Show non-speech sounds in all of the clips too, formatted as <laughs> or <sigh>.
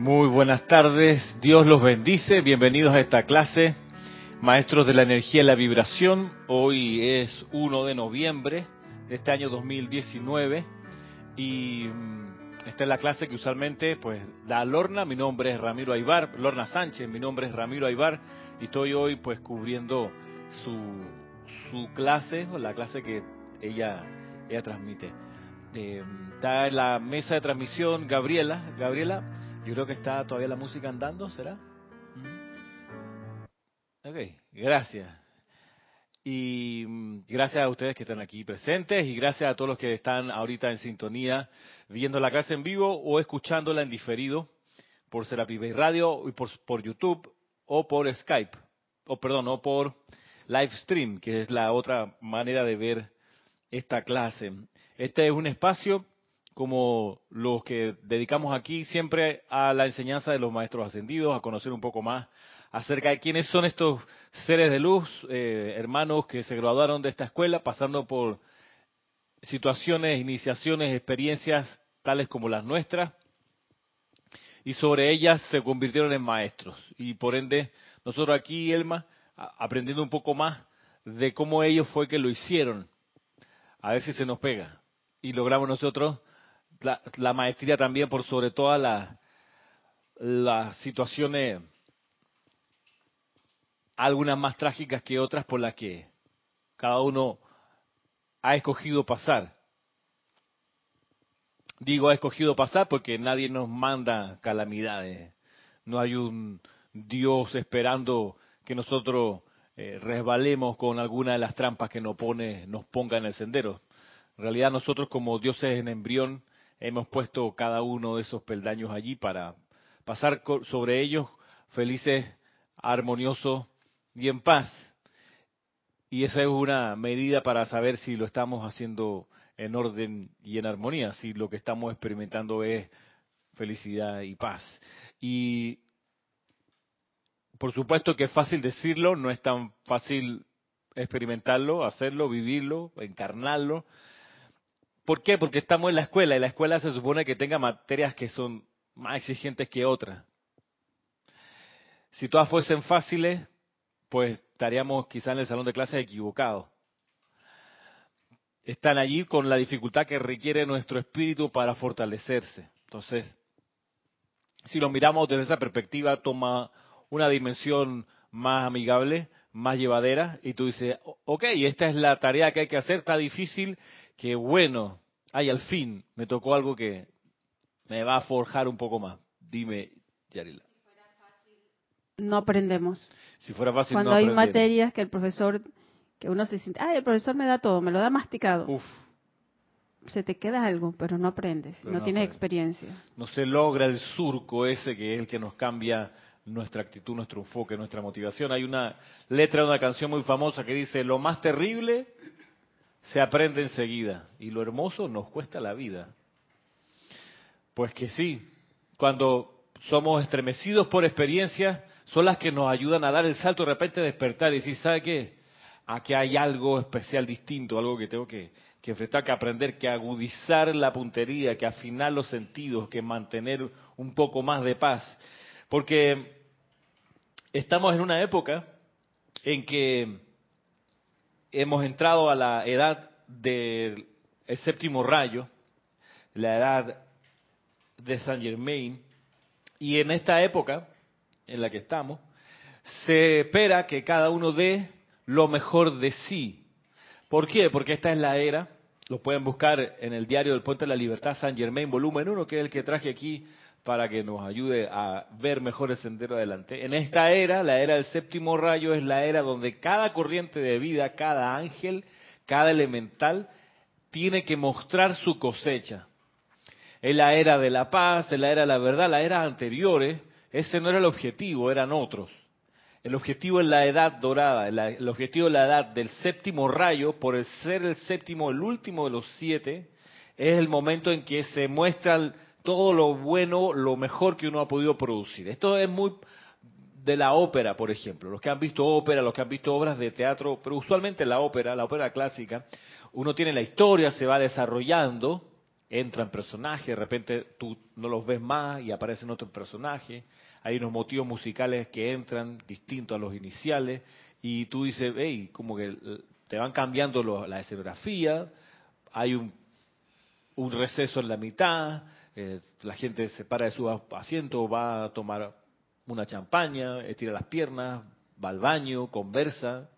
Muy buenas tardes, Dios los bendice, bienvenidos a esta clase, Maestros de la Energía y la Vibración. Hoy es 1 de noviembre de este año 2019 y mm, esta es la clase que usualmente pues da Lorna, mi nombre es Ramiro Aybar, Lorna Sánchez, mi nombre es Ramiro Aybar y estoy hoy pues cubriendo su, su clase, o la clase que ella, ella transmite. Eh, está en la mesa de transmisión Gabriela, Gabriela, yo creo que está todavía la música andando, ¿será? Ok, gracias. Y mm, gracias a ustedes que están aquí presentes y gracias a todos los que están ahorita en sintonía viendo la clase en vivo o escuchándola en diferido por Serapi Bay Radio y por, por YouTube o por Skype, o perdón, o por live stream, que es la otra manera de ver esta clase. Este es un espacio como los que dedicamos aquí siempre a la enseñanza de los maestros ascendidos, a conocer un poco más acerca de quiénes son estos seres de luz, eh, hermanos que se graduaron de esta escuela, pasando por situaciones, iniciaciones, experiencias tales como las nuestras, y sobre ellas se convirtieron en maestros. Y por ende, nosotros aquí, Elma, aprendiendo un poco más de cómo ellos fue que lo hicieron, a ver si se nos pega. Y logramos nosotros la, maestría también por sobre todas las, las situaciones, algunas más trágicas que otras por las que cada uno ha escogido pasar. Digo ha escogido pasar porque nadie nos manda calamidades. No hay un Dios esperando que nosotros eh, resbalemos con alguna de las trampas que nos pone, nos ponga en el sendero. En realidad nosotros como dioses en embrión hemos puesto cada uno de esos peldaños allí para pasar sobre ellos felices, armoniosos y en paz. Y esa es una medida para saber si lo estamos haciendo en orden y en armonía, si lo que estamos experimentando es felicidad y paz. Y por supuesto que es fácil decirlo, no es tan fácil experimentarlo, hacerlo, vivirlo, encarnarlo, ¿Por qué? Porque estamos en la escuela y la escuela se supone que tenga materias que son más exigentes que otras. Si todas fuesen fáciles, pues estaríamos quizá en el salón de clases equivocados. Están allí con la dificultad que requiere nuestro espíritu para fortalecerse. Entonces, si lo miramos desde esa perspectiva, toma una dimensión más amigable, más llevadera, y tú dices, ok, esta es la tarea que hay que hacer, está difícil, que bueno, ay, al fin me tocó algo que me va a forjar un poco más. Dime, Yarila. No aprendemos. Si fuera fácil, Cuando hay materias que el profesor, que uno se siente, ay, el profesor me da todo, me lo da masticado. Uf. Se te queda algo, pero no aprendes, no, tienes experiencia. No se logra el surco ese que es el que nos cambia nuestra actitud, nuestro enfoque, nuestra motivación. Hay una letra de una canción muy famosa que dice, lo más terrible se aprende enseguida y lo hermoso nos cuesta la vida. Pues que sí, cuando somos estremecidos por experiencias, son las que nos ayudan a dar el salto de repente despertar y decir, ¿sabe qué? Aquí hay algo especial, distinto, algo que tengo que, que enfrentar, que aprender, que agudizar la puntería, que afinar los sentidos, que mantener un poco más de paz. Porque estamos en una época en que hemos entrado a la edad del séptimo rayo, la edad de Saint Germain, y en esta época en la que estamos, se espera que cada uno dé lo mejor de sí. ¿Por qué? Porque esta es la era, lo pueden buscar en el diario del Puente de la Libertad, Saint Germain, volumen 1, que es el que traje aquí para que nos ayude a ver mejor el sendero adelante. En esta era, la era del séptimo rayo, es la era donde cada corriente de vida, cada ángel, cada elemental, tiene que mostrar su cosecha. Es la era de la paz, es la era de la verdad, las eras anteriores, ese no era el objetivo, eran otros. El objetivo es la edad dorada, el objetivo es la edad del séptimo rayo, por el ser el séptimo, el último de los siete, es el momento en que se muestra todo lo bueno, lo mejor que uno ha podido producir. Esto es muy de la ópera, por ejemplo. Los que han visto ópera, los que han visto obras de teatro, pero usualmente la ópera, la ópera clásica, uno tiene la historia, se va desarrollando entran personajes, de repente tú no los ves más y aparecen otros personajes. Hay unos motivos musicales que entran distintos a los iniciales y tú dices, hey, como que te van cambiando la escenografía, hay un, un receso en la mitad, eh, la gente se para de su asiento, va a tomar una champaña, estira las piernas, va al baño, conversa,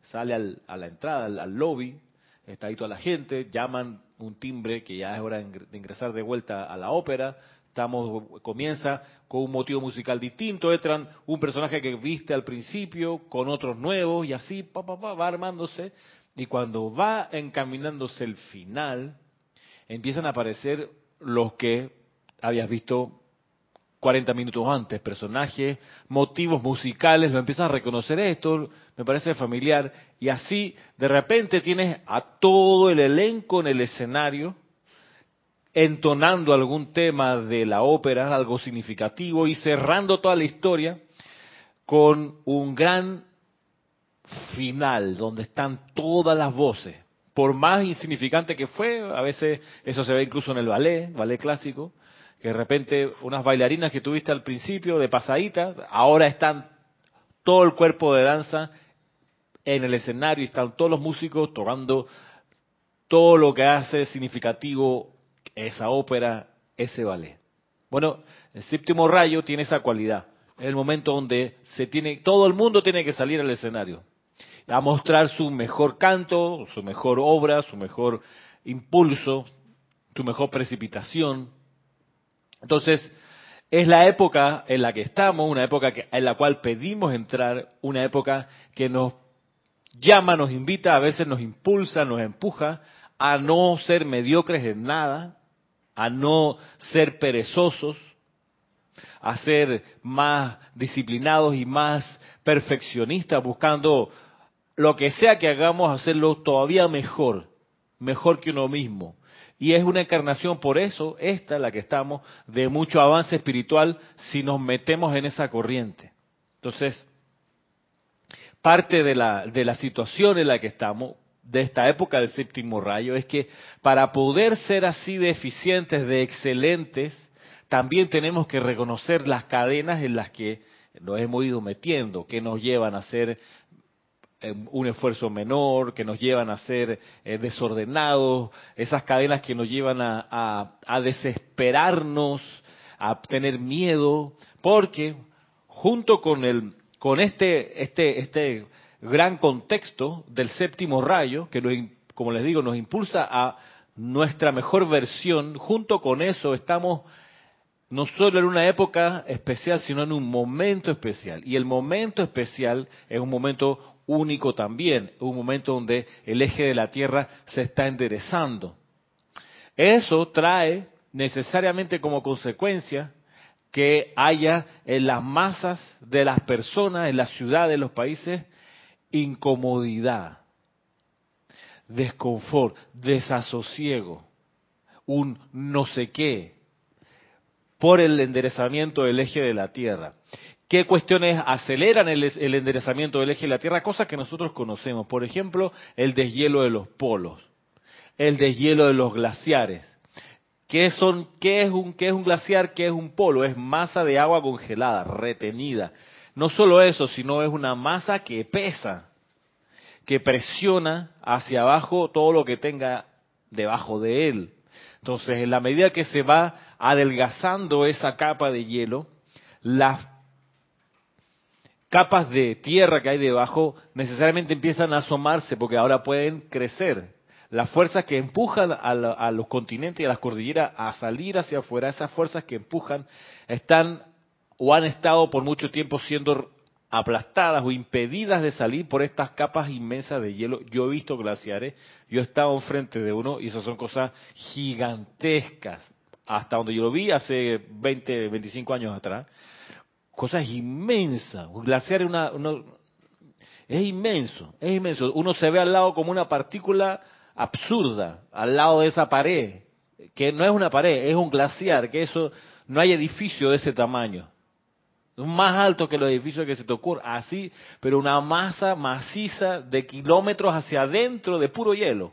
sale a la entrada, al, lobby, está ahí toda la gente, llaman un timbre que ya es hora de ingresar de vuelta a la ópera, estamos comienza con un motivo musical distinto, entran un personaje que viste al principio con otros nuevos y así pa, va armándose y cuando va encaminándose el final empiezan a aparecer los que habías visto 40 minutos antes, personajes, motivos musicales, lo empiezas a reconocer esto, me parece familiar, y así de repente tienes a todo el elenco en el escenario entonando algún tema de la ópera, algo significativo, y cerrando toda la historia con un gran final donde están todas las voces. Por más insignificante que fue, a veces eso se ve incluso en el ballet, ballet clásico, que de repente unas bailarinas que tuviste al principio de pasadita, ahora están todo el cuerpo de danza en el escenario y están todos los músicos tocando todo lo que hace significativo esa ópera, ese ballet. Bueno, el séptimo rayo tiene esa cualidad. Es el momento donde se tiene, todo el mundo tiene que salir al escenario a mostrar su mejor canto, su mejor obra, su mejor impulso, su mejor precipitación, entonces, es la época en la que estamos, una época en la cual pedimos entrar, una época que nos llama, nos invita, a veces nos impulsa, nos empuja a no ser mediocres en nada, a no ser perezosos, a ser más disciplinados y más perfeccionistas, buscando lo que sea que hagamos, hacerlo todavía mejor, mejor que uno mismo, y es una encarnación, por eso, esta, la que estamos, de mucho avance espiritual si nos metemos en esa corriente. Entonces, parte de la, de la situación en la que estamos, de esta época del séptimo rayo, es que para poder ser así de eficientes, de excelentes, también tenemos que reconocer las cadenas en las que nos hemos ido metiendo, que nos llevan a ser un esfuerzo menor, que nos llevan a ser eh, desordenados, esas cadenas que nos llevan a, desesperarnos, a tener miedo, porque junto con el con este este este gran contexto del séptimo rayo que como les digo nos impulsa a nuestra mejor versión, junto con eso estamos no solo en una época especial, sino en un momento especial. Y el momento especial es un momento único también, un momento donde el eje de la Tierra se está enderezando. Eso trae necesariamente como consecuencia que haya en las masas de las personas, en las ciudades, en los países, incomodidad, desconfort, desasosiego, un no sé qué, por el enderezamiento del eje de la Tierra qué cuestiones aceleran el, enderezamiento del eje de la Tierra, cosas que nosotros conocemos. Por ejemplo, el deshielo de los polos, el deshielo de los glaciares. ¿Qué, son, qué, es un, ¿Qué es un glaciar? ¿Qué es un polo? Es masa de agua congelada, retenida. No solo eso, sino es una masa que pesa, que presiona hacia abajo todo lo que tenga debajo de él. Entonces, en la medida que se va adelgazando esa capa de hielo, las capas de tierra que hay debajo necesariamente empiezan a asomarse porque ahora pueden crecer. Las fuerzas que empujan a, los continentes y a las cordilleras a salir hacia afuera, esas fuerzas que empujan, están o han estado por mucho tiempo siendo aplastadas o impedidas de salir por estas capas inmensas de hielo. Yo he visto glaciares, yo he estado enfrente de uno y esas son cosas gigantescas. Hasta donde yo lo vi hace 20, 25 años atrás, cosas inmensas. Un glaciar es, una, es inmenso, es inmenso. Uno se ve al lado como una partícula absurda, al lado de esa pared, que no es una pared, es un glaciar, que eso no hay edificio de ese tamaño. Más alto que los edificios que se te ocurra, así, pero una masa maciza de kilómetros hacia adentro de puro hielo,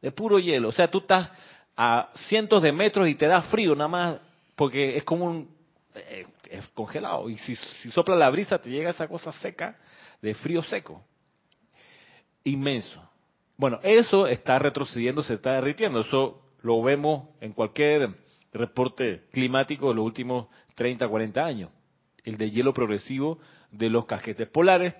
de puro hielo. O sea, tú estás a cientos de metros y te da frío nada más porque es como un eh, es congelado. Y si, si sopla la brisa te llega esa cosa seca de frío seco. Inmenso. Bueno eso está retrocediendo se está derritiendo. Eso lo vemos en cualquier reporte climático de los últimos 30 40 años. El de hielo progresivo de los casquetes polares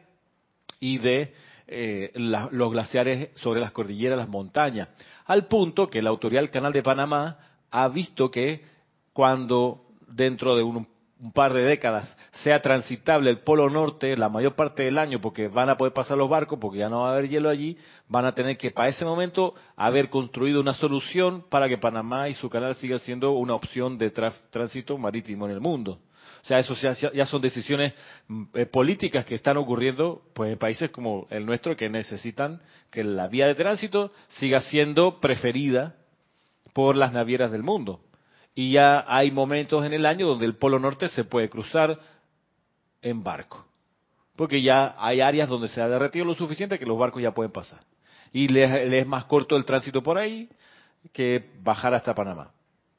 y de eh, los glaciares sobre las cordilleras, las montañas, al punto que la autoridad del Canal de Panamá ha visto que cuando dentro de un, par de décadas sea transitable el Polo Norte la mayor parte del año, porque van a poder pasar los barcos, porque ya no va a haber hielo allí, van a tener que para ese momento haber construido una solución para que Panamá y su canal siga siendo una opción de tránsito marítimo en el mundo. O sea, eso ya, son decisiones mm, eh, políticas que están ocurriendo pues, en países como el nuestro que necesitan que la vía de tránsito siga siendo preferida por las navieras del mundo. Y ya hay momentos en el año donde el Polo Norte se puede cruzar en barco. Porque ya hay áreas donde se ha derretido lo suficiente que los barcos ya pueden pasar. Y les es más corto el tránsito por ahí que bajar hasta Panamá.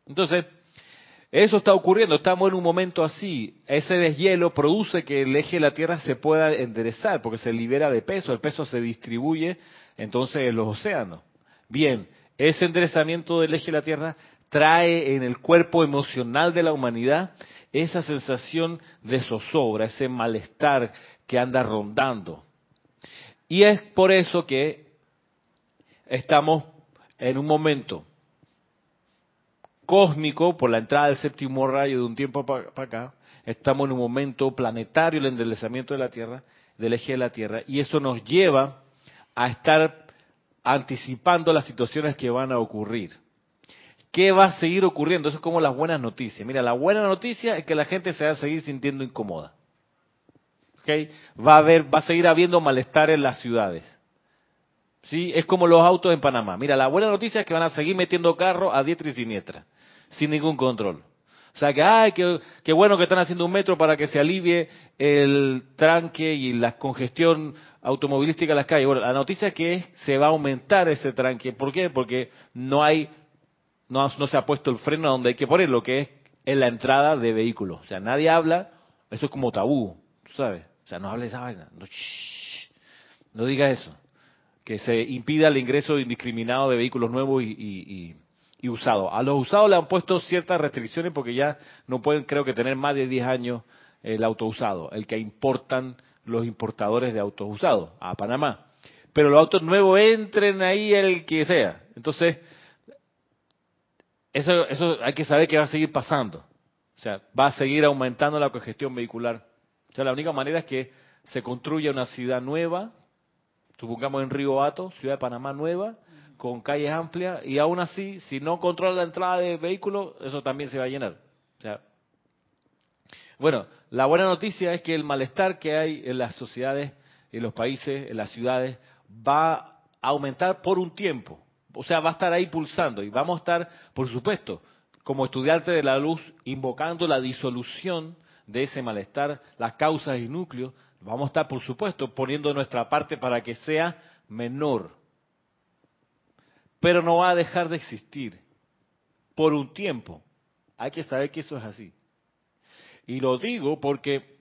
Entonces, eso está ocurriendo, estamos en un momento así. Ese deshielo produce que el eje de la Tierra se pueda enderezar porque se libera de peso, el peso se distribuye entonces en los océanos. Bien, ese enderezamiento del eje de la Tierra trae en el cuerpo emocional de la humanidad esa sensación de zozobra, ese malestar que anda rondando. Y es por eso que estamos en un momento cósmico por la entrada del séptimo rayo de un tiempo para acá. Estamos en un momento planetario, el enderezamiento de la Tierra, del eje de la Tierra, y eso nos lleva a estar anticipando las situaciones que van a ocurrir. ¿Qué va a seguir ocurriendo? Eso es como las buenas noticias. Mira, la buena noticia es que la gente se va a seguir sintiendo incómoda. ¿Okay? Va a haber, va a seguir habiendo malestar en las ciudades. ¿Sí? Es como los autos en Panamá. Mira, la buena noticia es que van a seguir metiendo carros a diestra y siniestra sin ningún control. O sea que, ay, qué, bueno que están haciendo un metro para que se alivie el tranque y la congestión automovilística en las calles. Bueno, la noticia es que se va a aumentar ese tranque. ¿Por qué? Porque no hay, no, no se ha puesto el freno a donde hay que ponerlo, que es en la entrada de vehículos. O sea, nadie habla, eso es como tabú, ¿sabes? O sea, no hable esa vaina, no, no diga eso. Que se impida el ingreso indiscriminado de vehículos nuevos y y usado. A los usados le han puesto ciertas restricciones porque ya no pueden, creo que, tener más de 10 años el auto usado, el que importan los importadores de autos usados a Panamá. Pero los autos nuevos entren ahí el que sea. Entonces, eso, eso hay que saber que va a seguir pasando. O sea, va a seguir aumentando la congestión vehicular. O sea, la única manera es que se construya una ciudad nueva, supongamos en Río Hato, ciudad de Panamá nueva, con calles amplias y aún así, si no controla la entrada de vehículos, eso también se va a llenar. O sea, bueno, la buena noticia es que el malestar que hay en las sociedades, en los países, en las ciudades, va a aumentar por un tiempo. O sea, va a estar ahí pulsando y vamos a estar, por supuesto, como estudiantes de la luz, invocando la disolución de ese malestar, las causas y núcleos. Vamos a estar, por supuesto, poniendo nuestra parte para que sea menor pero no va a dejar de existir por un tiempo. Hay que saber que eso es así. Y lo digo porque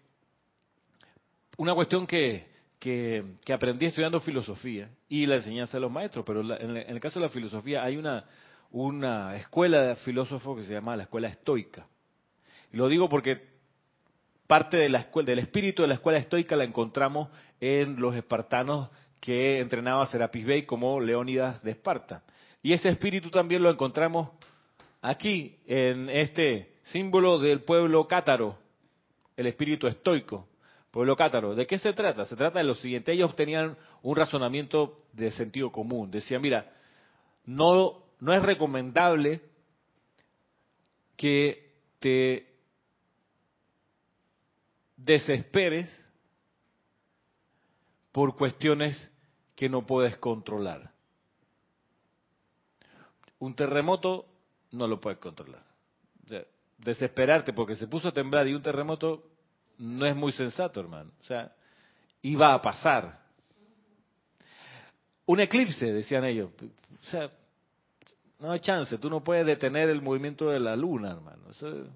una cuestión que, que, aprendí estudiando filosofía y la enseñanza de los maestros, pero en, el caso de la filosofía hay una, una escuela de filósofos que se llama la escuela estoica. Lo digo porque parte de la escuela, del espíritu de la escuela estoica la encontramos en los espartanos que entrenaba Serapis Bey como Leónidas de Esparta. Y ese espíritu también lo encontramos aquí, en este símbolo del pueblo cátaro, el espíritu estoico, pueblo cátaro. ¿De qué se trata? Se trata de lo siguiente, ellos tenían un razonamiento de sentido común. Decían, mira, no, no es recomendable que te desesperes por cuestiones que no puedes controlar. Un terremoto no lo puedes controlar. desesperarte porque se puso a temblar y un terremoto no es muy sensato, hermano. O sea, iba a pasar. Un eclipse, decían ellos. O sea, no hay chance, tú no puedes detener el movimiento de la luna, hermano. Eso,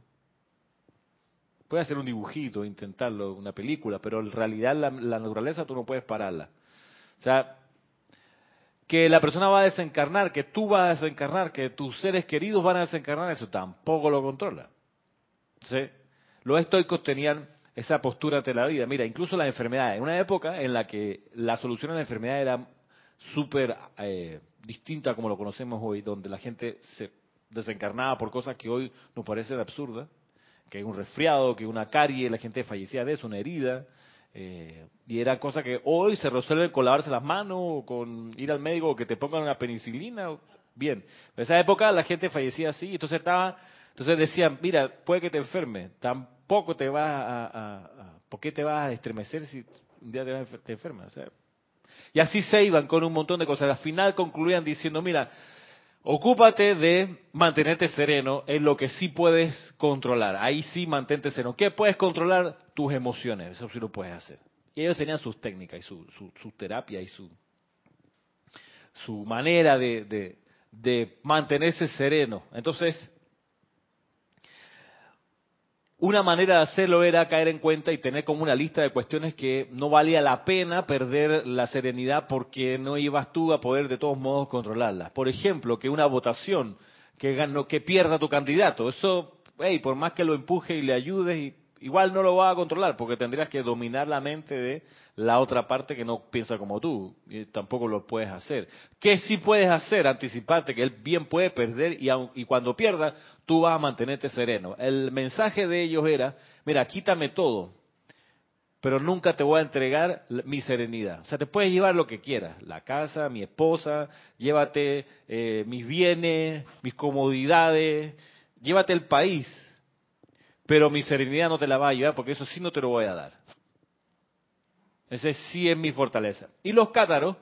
puedes hacer un dibujito, intentarlo, una película, pero en realidad la, la naturaleza tú no puedes pararla. O sea, que la persona va a desencarnar, que tú vas a desencarnar, que tus seres queridos van a desencarnar, eso tampoco lo controla. ¿Sí? Los estoicos tenían esa postura ante la vida. Mira, incluso las enfermedades. En una época en la que la solución a la enfermedad era súper eh, distinta como lo conocemos hoy, donde la gente se desencarnaba por cosas que hoy nos parecen absurdas, que un resfriado, que una carie, la gente fallecía de eso, una herida, eh, y era cosa que hoy se resuelve con lavarse las manos, o con ir al médico, o que te pongan una penicilina, bien. En esa época la gente fallecía así, entonces estaba, entonces decían, mira, puede que te enferme, tampoco te vas a, a, ¿por qué te vas a estremecer si un día te, te enfermas? O sea, y así se iban con un montón de cosas. Al final concluían diciendo, mira, ocúpate de mantenerte sereno en lo que sí puedes controlar. Ahí sí mantente sereno. ¿Qué puedes controlar? Tus emociones. Eso sí lo puedes hacer. Y ellos tenían sus técnicas y su, su, terapia y su, su manera de mantenerse sereno. Entonces, una manera de hacerlo era caer en cuenta y tener como una lista de cuestiones que no valía la pena perder la serenidad porque no ibas tú a poder de todos modos controlarlas. Por ejemplo, que una votación que, que pierda tu candidato, eso, hey, por más que lo empuje y le ayudes y igual no lo va a controlar porque tendrías que dominar la mente de la otra parte que no piensa como tú y tampoco lo puedes hacer. ¿Qué sí puedes hacer? Anticiparte que él bien puede perder y, y cuando pierda tú vas a mantenerte sereno. El mensaje de ellos era, mira, quítame todo, pero nunca te voy a entregar mi serenidad. O sea, te puedes llevar lo que quieras, la casa, mi esposa, llévate eh, mis bienes, mis comodidades, llévate el país, pero mi serenidad no te la va a llevar porque eso sí no te lo voy a dar. Ese sí es mi fortaleza. Y los cátaros,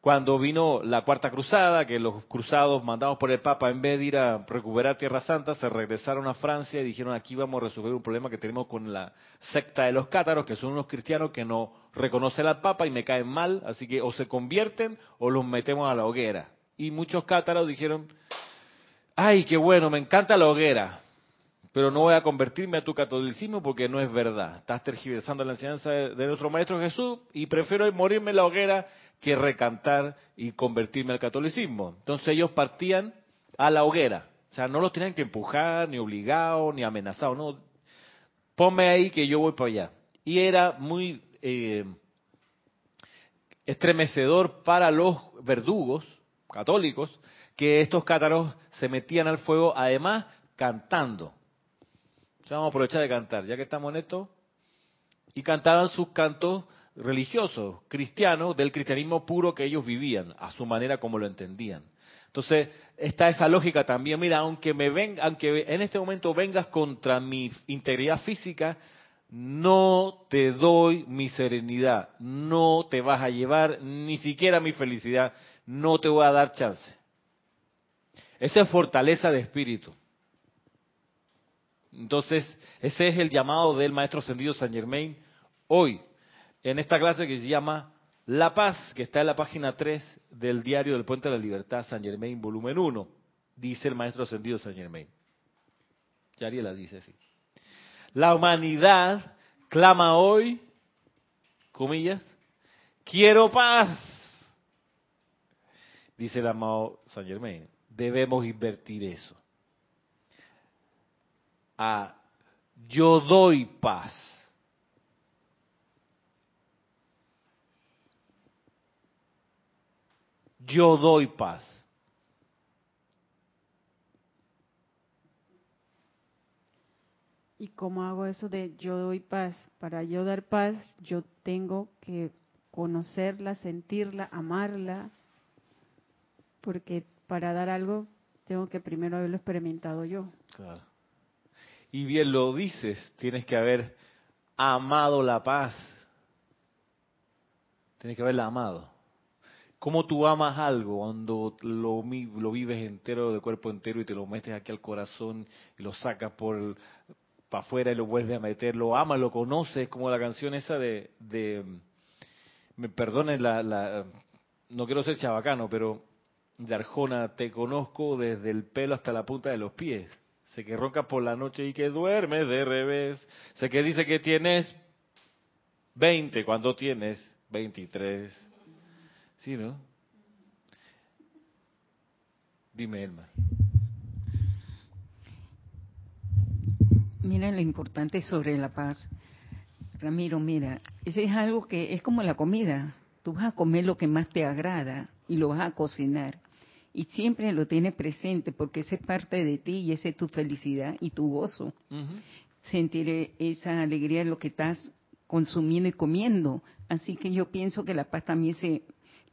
cuando vino la cuarta cruzada, que los cruzados mandados por el Papa, en vez de ir a recuperar Tierra Santa, se regresaron a Francia y dijeron aquí vamos a resolver un problema que tenemos con la secta de los cátaros, que son unos cristianos que no reconocen al Papa y me caen mal, así que o se convierten o los metemos a la hoguera. Y muchos cátaros dijeron, ay, qué bueno, me encanta la hoguera, pero no voy a convertirme a tu catolicismo porque no es verdad. Estás tergiversando la enseñanza de, nuestro Maestro Jesús y prefiero morirme en la hoguera que recantar y convertirme al catolicismo. Entonces ellos partían a la hoguera. O sea, no los tenían que empujar, ni obligados, ni amenazados. No, ponme ahí que yo voy para allá. Y era muy eh, estremecedor para los verdugos católicos que estos cátaros se metían al fuego, además cantando vamos a aprovechar de cantar, ya que estamos en esto. Y cantaban sus cantos religiosos, cristianos, del cristianismo puro que ellos vivían, a su manera como lo entendían. Entonces, está esa lógica también. Mira, aunque me ven, aunque en este momento vengas contra mi integridad física, no te doy mi serenidad, no te vas a llevar ni siquiera mi felicidad, no te voy a dar chance. Esa es fortaleza de espíritu. Entonces, ese es el llamado del maestro ascendido San Germain hoy, en esta clase que se llama La Paz, que está en la página 3 del diario del Puente de la Libertad, San Germain, volumen 1, dice el maestro ascendido San Germain. la dice así. La humanidad clama hoy, comillas, quiero paz. Dice el amado San Germain, debemos invertir eso a yo doy paz. Yo doy paz. ¿Y cómo hago eso de yo doy paz? Para yo dar paz, yo tengo que conocerla, sentirla, amarla, porque para dar algo tengo que primero haberlo experimentado yo. Claro. Y bien lo dices, tienes que haber amado la paz. Tienes que haberla amado. ¿Cómo tú amas algo cuando lo, lo, vives entero, de cuerpo entero, y te lo metes aquí al corazón y lo sacas por para afuera y lo vuelves a meter? Lo amas, lo conoces, como la canción esa de, de me perdonen la, la, no quiero ser chabacano, pero de Arjona, te conozco desde el pelo hasta la punta de los pies. Sé que roncas por la noche y que duermes de revés. Sé que dice que tienes 20 cuando tienes 23. ¿Sí, no? Dime, Elma. Mira lo importante sobre la paz. Ramiro, mira, ese es algo que es como la comida. Tú vas a comer lo que más te agrada y lo vas a cocinar. Y siempre lo tienes presente porque esa es parte de ti y esa es tu felicidad y tu gozo. Sentir esa alegría de lo que estás consumiendo y comiendo. Así que yo pienso que la paz también se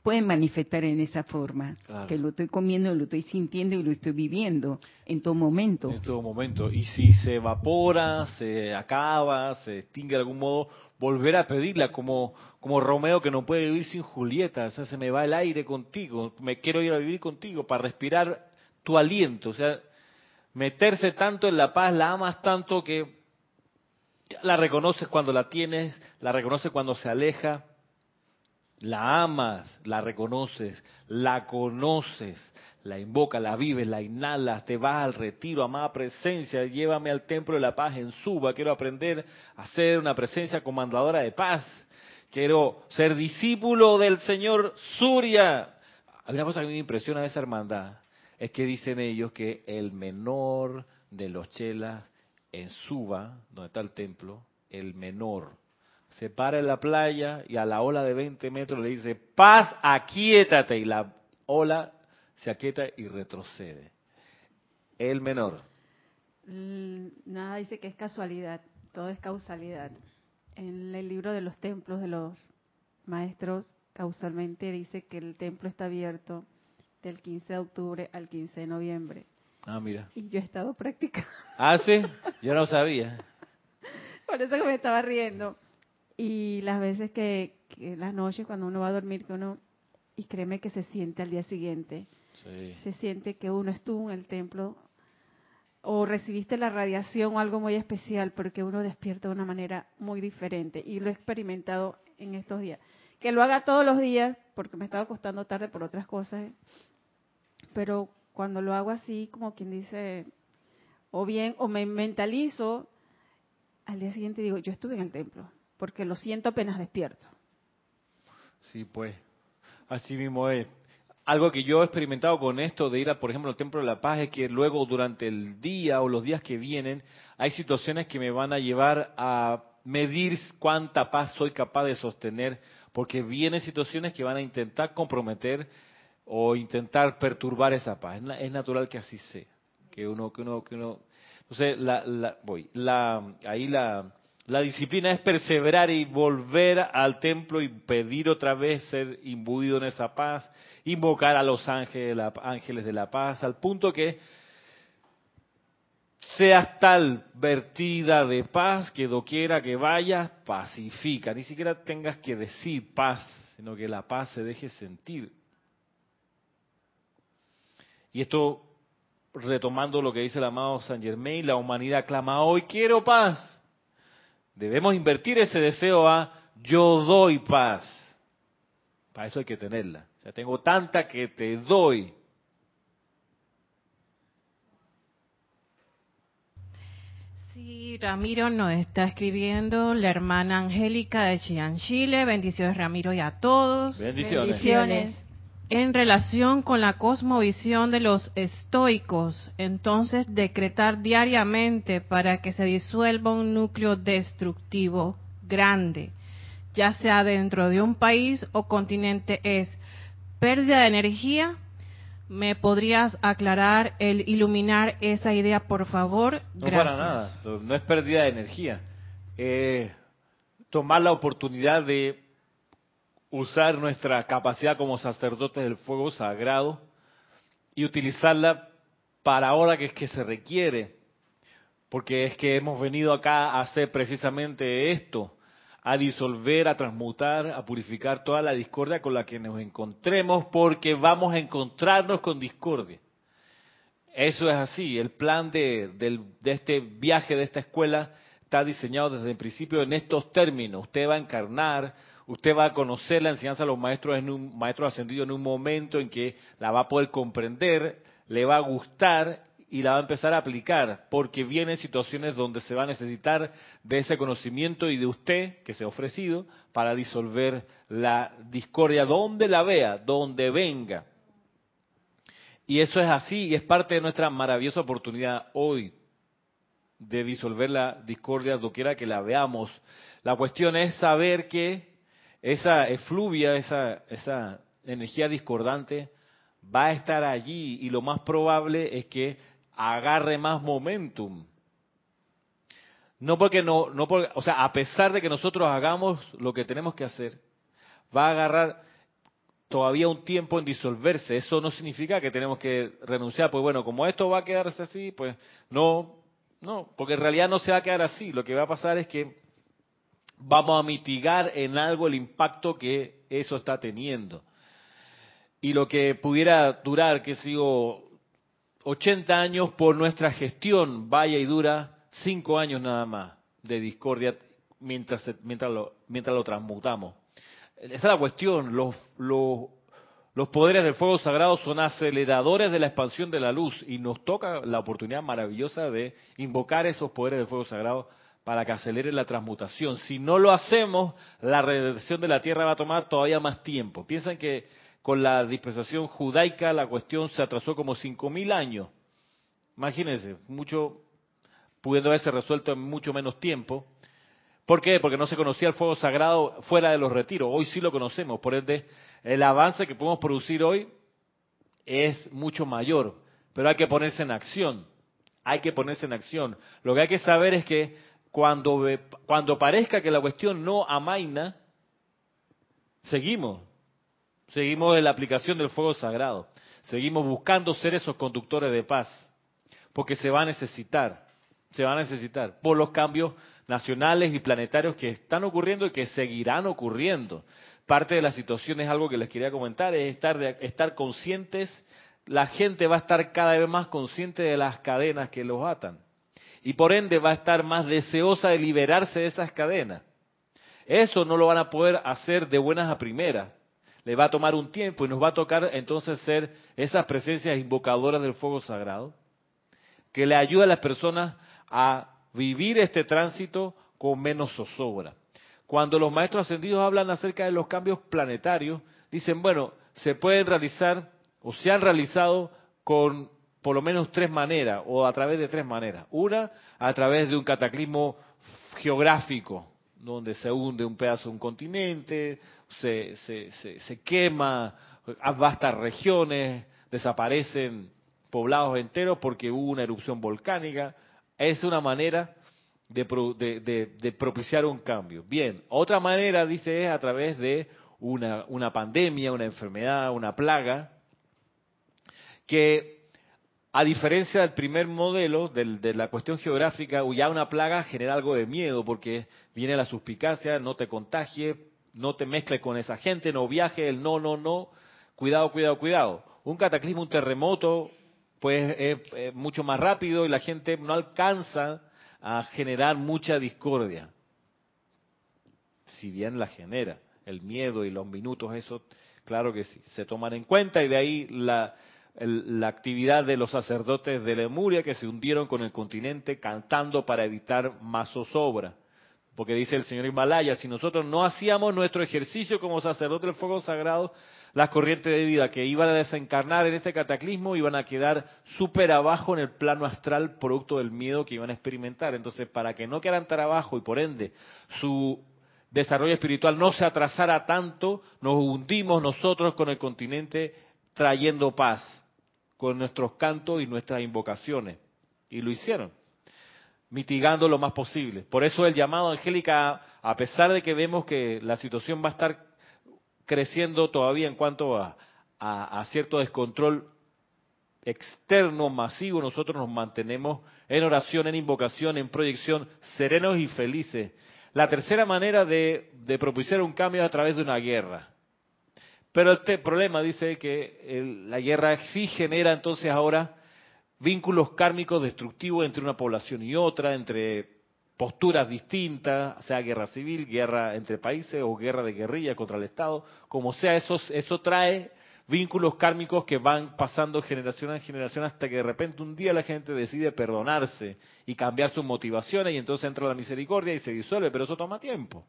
pueden manifestar en esa forma, que lo estoy comiendo, lo estoy sintiendo y lo estoy viviendo en todo momento. En todo momento. Y si se evapora, se acaba, se extingue de algún modo, volver a pedirla, como, como Romeo que no puede vivir sin Julieta, o sea, se me va el aire contigo, me quiero ir a vivir contigo para respirar tu aliento, o sea, meterse tanto en la paz, la amas tanto que la reconoces cuando la tienes, la reconoces cuando se aleja, la amas, la reconoces, la conoces, la invocas, la vives, la inhalas, te vas al retiro, amada presencia, llévame al templo de la paz en Suba, quiero aprender a ser una presencia comandadora de paz, quiero ser discípulo del Señor Surya. Hay una cosa que me impresiona de esa hermandad, es que dicen ellos que el menor de los chelas en Suba, donde está el templo, el menor, se para en la playa y a la ola de 20 metros le dice, paz, aquíétate. Y la ola se aquieta y retrocede. El menor. Nada dice que es casualidad, todo es causalidad. En el libro de los templos de los maestros, causalmente dice que el templo está abierto del 15 de octubre al 15 de noviembre. Ah, mira. Y yo he estado practicando. Ah, sí, yo no sabía. <laughs> Por eso que me estaba riendo. Y las veces que, las noches cuando uno va a dormir, que uno, y créeme que se siente al día siguiente, se siente que uno estuvo en el templo o recibiste la radiación o algo muy especial porque uno despierta de una manera muy diferente y lo he experimentado en estos días. Que lo haga todos los días porque me estaba acostando tarde por otras cosas, pero cuando lo hago así, como quien dice, o bien, o me mentalizo, al día siguiente digo, yo estuve en el templo, porque lo siento apenas despierto. Sí, pues, así mismo es. Algo que yo he experimentado con esto de ir, a, por ejemplo, al Templo de la Paz es que luego durante el día o los días que vienen hay situaciones que me van a llevar a medir cuánta paz soy capaz de sostener, porque vienen situaciones que van a intentar comprometer o intentar perturbar esa paz. Es natural que así sea, que uno, que uno, que uno. Entonces, la, la, voy, la, ahí la, la disciplina es perseverar y volver al templo y pedir otra vez ser imbuido en esa paz, invocar a los ángeles, de la paz, al punto que seas tal vertida de paz que doquiera que vayas, pacifica. Ni siquiera tengas que decir paz, sino que la paz se deje sentir. Y esto, retomando lo que dice el amado San Germain, la humanidad clama hoy, quiero paz Debemos invertir ese deseo a yo doy paz. Para eso hay que tenerla. O sea, tengo tanta que te doy. Sí, Ramiro nos está escribiendo la hermana Angélica de Chian, Chile. Bendiciones, Ramiro, y a todos. Bendiciones. Bendiciones en relación con la cosmovisión de los estoicos, entonces decretar diariamente para que se disuelva un núcleo destructivo grande, ya sea dentro de un país o continente, es pérdida de energía. ¿Me podrías aclarar, el iluminar esa idea, por favor? No para nada, no es pérdida de energía. Eh, tomar la oportunidad de usar nuestra capacidad como sacerdotes del fuego sagrado y utilizarla para ahora que es que se requiere, porque es que hemos venido acá a hacer precisamente esto, a disolver, a transmutar, a purificar toda la discordia con la que nos encontremos, porque vamos a encontrarnos con discordia. Eso es así, el plan de, de este viaje, de esta escuela, está diseñado desde el principio en estos términos. Usted va a encarnar, Usted va a conocer la enseñanza de los maestros en un maestro ascendido en un momento en que la va a poder comprender, le va a gustar y la va a empezar a aplicar, porque vienen situaciones donde se va a necesitar de ese conocimiento y de usted que se ha ofrecido para disolver la discordia donde la vea, donde venga. Y eso es así y es parte de nuestra maravillosa oportunidad hoy de disolver la discordia doquiera que la veamos. La cuestión es saber que esa efluvia, esa, esa energía discordante va a estar allí y lo más probable es que agarre más momentum. No porque no, no porque, o sea, a pesar de que nosotros hagamos lo que tenemos que hacer, va a agarrar todavía un tiempo en disolverse. Eso no significa que tenemos que renunciar, pues bueno, como esto va a quedarse así, pues no, no, porque en realidad no se va a quedar así. Lo que va a pasar es que vamos a mitigar en algo el impacto que eso está teniendo. Y lo que pudiera durar, que sigo 80 años por nuestra gestión, vaya y dura 5 años nada más de discordia mientras, mientras, lo, mientras lo transmutamos. Esa es la cuestión. Los, los, los poderes del fuego sagrado son aceleradores de la expansión de la luz y nos toca la oportunidad maravillosa de invocar esos poderes del fuego sagrado para que acelere la transmutación. Si no lo hacemos, la redención de la tierra va a tomar todavía más tiempo. Piensan que con la dispensación judaica la cuestión se atrasó como cinco mil años. Imagínense, mucho pudiendo haberse resuelto en mucho menos tiempo. ¿Por qué? Porque no se conocía el fuego sagrado fuera de los retiros. Hoy sí lo conocemos. Por ende, el avance que podemos producir hoy es mucho mayor. Pero hay que ponerse en acción. Hay que ponerse en acción. Lo que hay que saber es que cuando, cuando parezca que la cuestión no amaina, seguimos. Seguimos en la aplicación del fuego sagrado. Seguimos buscando ser esos conductores de paz. Porque se va a necesitar se va a necesitar por los cambios nacionales y planetarios que están ocurriendo y que seguirán ocurriendo. Parte de la situación es algo que les quería comentar, es estar, estar conscientes, la gente va a estar cada vez más consciente de las cadenas que los atan y por ende va a estar más deseosa de liberarse de esas cadenas. Eso no lo van a poder hacer de buenas a primeras. Le va a tomar un tiempo y nos va a tocar entonces ser esas presencias invocadoras del fuego sagrado que le ayuda a las personas a vivir este tránsito con menos zozobra. Cuando los maestros ascendidos hablan acerca de los cambios planetarios, dicen, bueno, se pueden realizar o se han realizado con por lo menos tres maneras o a través de tres maneras. Una, a través de un cataclismo geográfico, donde se hunde un pedazo de un continente, se, se, se, quema vastas regiones, desaparecen poblados enteros porque hubo una erupción volcánica. Es una manera de, propiciar un cambio. Bien, otra manera, dice, es a través de una, una pandemia, una enfermedad, una plaga, que a diferencia del primer modelo, de la cuestión geográfica, ya una plaga genera algo de miedo porque viene la suspicacia, no te contagie, no te mezcles con esa gente, no viaje, el no, no, no, cuidado, cuidado, cuidado. Un cataclismo, un terremoto, pues es, mucho más rápido y la gente no alcanza a generar mucha discordia. Si bien la genera, el miedo y los minutos, eso claro que sí, se toman en cuenta y de ahí la, la actividad de los sacerdotes de Lemuria que se hundieron con el continente cantando para evitar más zozobra. Porque dice el señor Himalaya, si nosotros no hacíamos nuestro ejercicio como sacerdote del fuego sagrado, las corrientes de vida que iban a desencarnar en este cataclismo iban a quedar súper abajo en el plano astral producto del miedo que iban a experimentar. Entonces, para que no quedaran tan abajo y por ende su desarrollo espiritual no se atrasara tanto, nos hundimos nosotros con el continente trayendo paz, con nuestros cantos y nuestras invocaciones. Y lo hicieron mitigando lo más posible. Por eso el llamado, Angélica, a pesar de que vemos que la situación va a estar creciendo todavía en cuanto a, cierto descontrol externo masivo, nosotros nos mantenemos en oración, en invocación, en proyección, serenos y felices. La tercera manera de, de propiciar un cambio es a través de una guerra. Pero este problema dice que la guerra sí genera entonces ahora vínculos kármicos destructivos entre una población y otra, entre posturas distintas, sea guerra civil, guerra entre países o guerra de guerrilla contra el Estado, como sea, eso, eso trae vínculos kármicos que van pasando generación en generación hasta que de repente un día la gente decide perdonarse y cambiar sus motivaciones y entonces entra la misericordia y se disuelve, pero eso toma tiempo.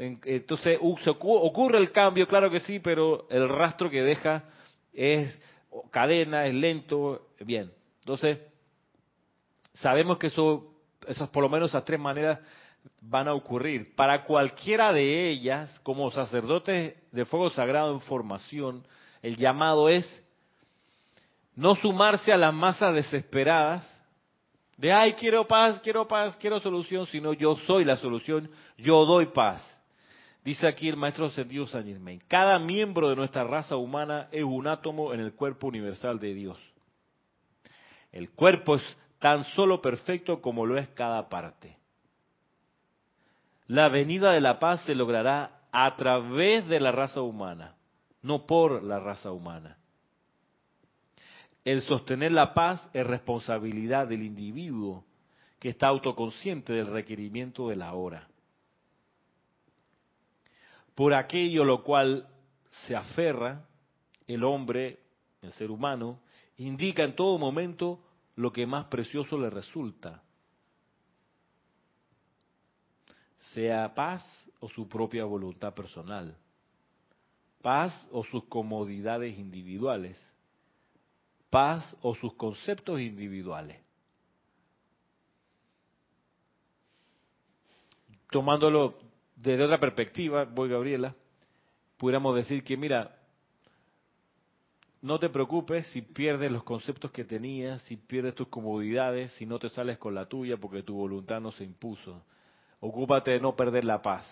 Entonces ocurre el cambio, claro que sí, pero el rastro que deja es cadena, es lento, bien. Entonces, sabemos que eso, esas por lo menos esas tres maneras van a ocurrir. Para cualquiera de ellas, como sacerdotes de fuego sagrado en formación, el llamado es no sumarse a las masas desesperadas de, ay, quiero paz, quiero paz, quiero solución, sino yo soy la solución, yo doy paz. Dice aquí el maestro sentido San Germain, cada miembro de nuestra raza humana es un átomo en el cuerpo universal de Dios. El cuerpo es tan solo perfecto como lo es cada parte. La venida de la paz se logrará a través de la raza humana, no por la raza humana. El sostener la paz es responsabilidad del individuo que está autoconsciente del requerimiento de la hora por aquello lo cual se aferra el hombre, el ser humano, indica en todo momento lo que más precioso le resulta, sea paz o su propia voluntad personal, paz o sus comodidades individuales, paz o sus conceptos individuales. Tomándolo desde otra perspectiva, voy Gabriela, pudiéramos decir que, mira, no te preocupes si pierdes los conceptos que tenías, si pierdes tus comodidades, si no te sales con la tuya porque tu voluntad no se impuso. Ocúpate de no perder la paz.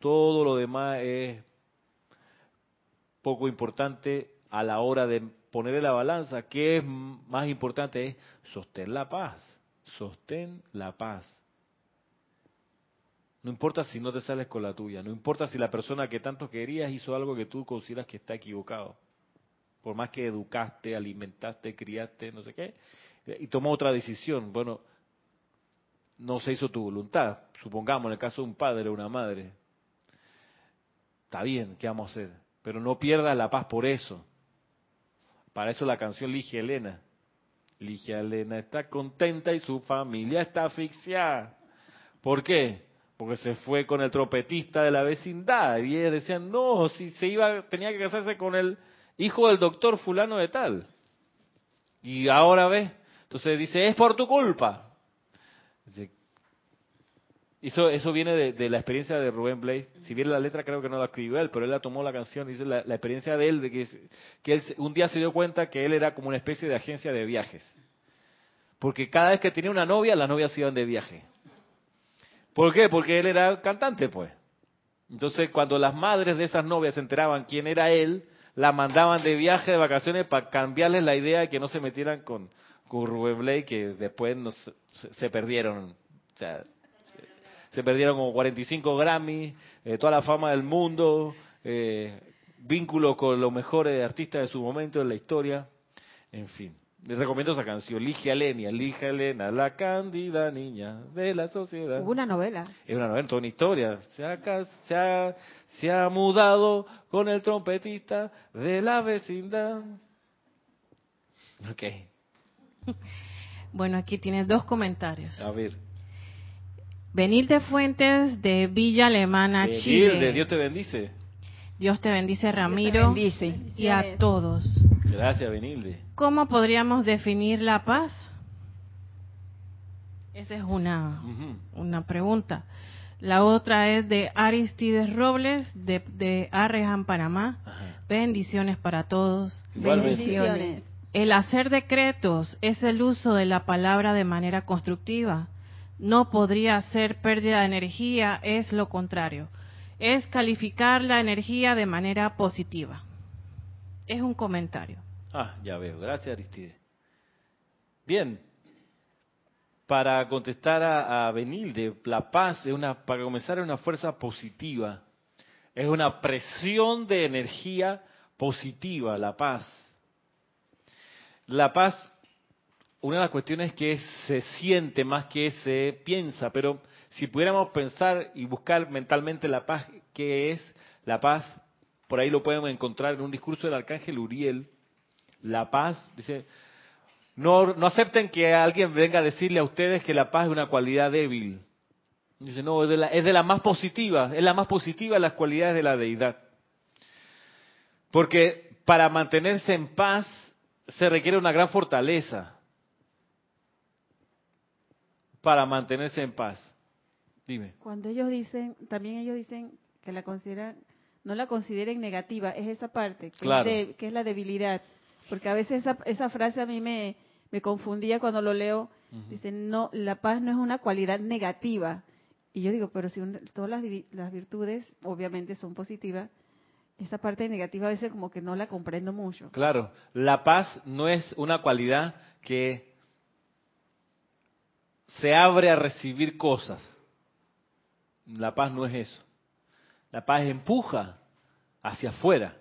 Todo lo demás es poco importante a la hora de poner en la balanza. ¿Qué es más importante? Es sostén la paz. Sostén la paz. No importa si no te sales con la tuya, no importa si la persona que tanto querías hizo algo que tú consideras que está equivocado. Por más que educaste, alimentaste, criaste, no sé qué, y tomó otra decisión. Bueno, no se hizo tu voluntad. Supongamos en el caso de un padre o una madre. Está bien, ¿qué vamos a hacer? Pero no pierdas la paz por eso. Para eso la canción Ligia Elena. Ligia Elena está contenta y su familia está asfixiada. ¿Por qué? Porque se fue con el trompetista de la vecindad y ellos decían, no, si se iba, tenía que casarse con el hijo del doctor fulano de tal. Y ahora ves, entonces dice, es por tu culpa. Eso, eso viene de, la experiencia de Rubén Blaze. Si bien la letra creo que no la escribió él, pero él la tomó la canción. Dice la, la experiencia de él, de que, que un día se dio cuenta que él era como una especie de agencia de viajes. Porque cada vez que tenía una novia, las novias iban de viaje. ¿Por qué? Porque él era cantante, pues. Entonces, cuando las madres de esas novias se enteraban quién era él, la mandaban de viaje, de vacaciones, para cambiarles la idea de que no se metieran con, con Rubén Blake, que después se, perdieron. O sea, se, perdieron como 45 Grammy, eh, toda la fama del mundo, eh, vínculo con los mejores artistas de su momento en la historia, en fin. Les recomiendo esa canción, Ligia Lenia, Ligia Elena, la cándida niña de la sociedad. Hubo una novela. Es una novela, toda una historia. Se ha, se, ha, se ha mudado con el trompetista de la vecindad. Ok. <laughs> Bueno, aquí tienes dos comentarios. A ver. Venir de Fuentes de Villa Alemana, Chile. Dios te bendice. Dios te bendice, Ramiro. bendice. Y a todos. Gracias, Benilde. ¿Cómo podríamos definir la paz? Esa es una, una pregunta. La otra es de Aristides Robles, de, de Arrejan, Panamá. Bendiciones para todos. Bendiciones. El hacer decretos es el uso de la palabra de manera constructiva. No podría ser pérdida de energía, es lo contrario. Es calificar la energía de manera positiva. Es un comentario. Ah, ya veo. Gracias, Aristide. Bien. Para contestar a, Benilde, la paz es una, para comenzar, es una fuerza positiva. Es una presión de energía positiva, la paz. La paz una de las cuestiones que se siente más que se piensa, pero si pudiéramos pensar y buscar mentalmente la paz, ¿qué es la paz? Por ahí lo podemos encontrar en un discurso del arcángel Uriel. La paz, dice, no, no acepten que alguien venga a decirle a ustedes que la paz es una cualidad débil. Dice, no, es de la, es de la más positiva, es la más positiva de las cualidades de la deidad. Porque para mantenerse en paz se requiere una gran fortaleza. Para mantenerse en paz. Dime. Cuando ellos dicen, también ellos dicen que la consideran, no la consideren negativa, es esa parte, que, Claro. es, de- que es la debilidad. Porque a veces esa, esa frase a mí me, me confundía cuando lo leo. Dice, no, la paz no es una cualidad negativa. Y yo digo, pero si un- todas las, las virtudes obviamente son positivas, esa parte negativa a veces como que no la comprendo mucho. Claro, la paz no es una cualidad que se abre a recibir cosas. La paz no es eso. La paz empuja hacia afuera.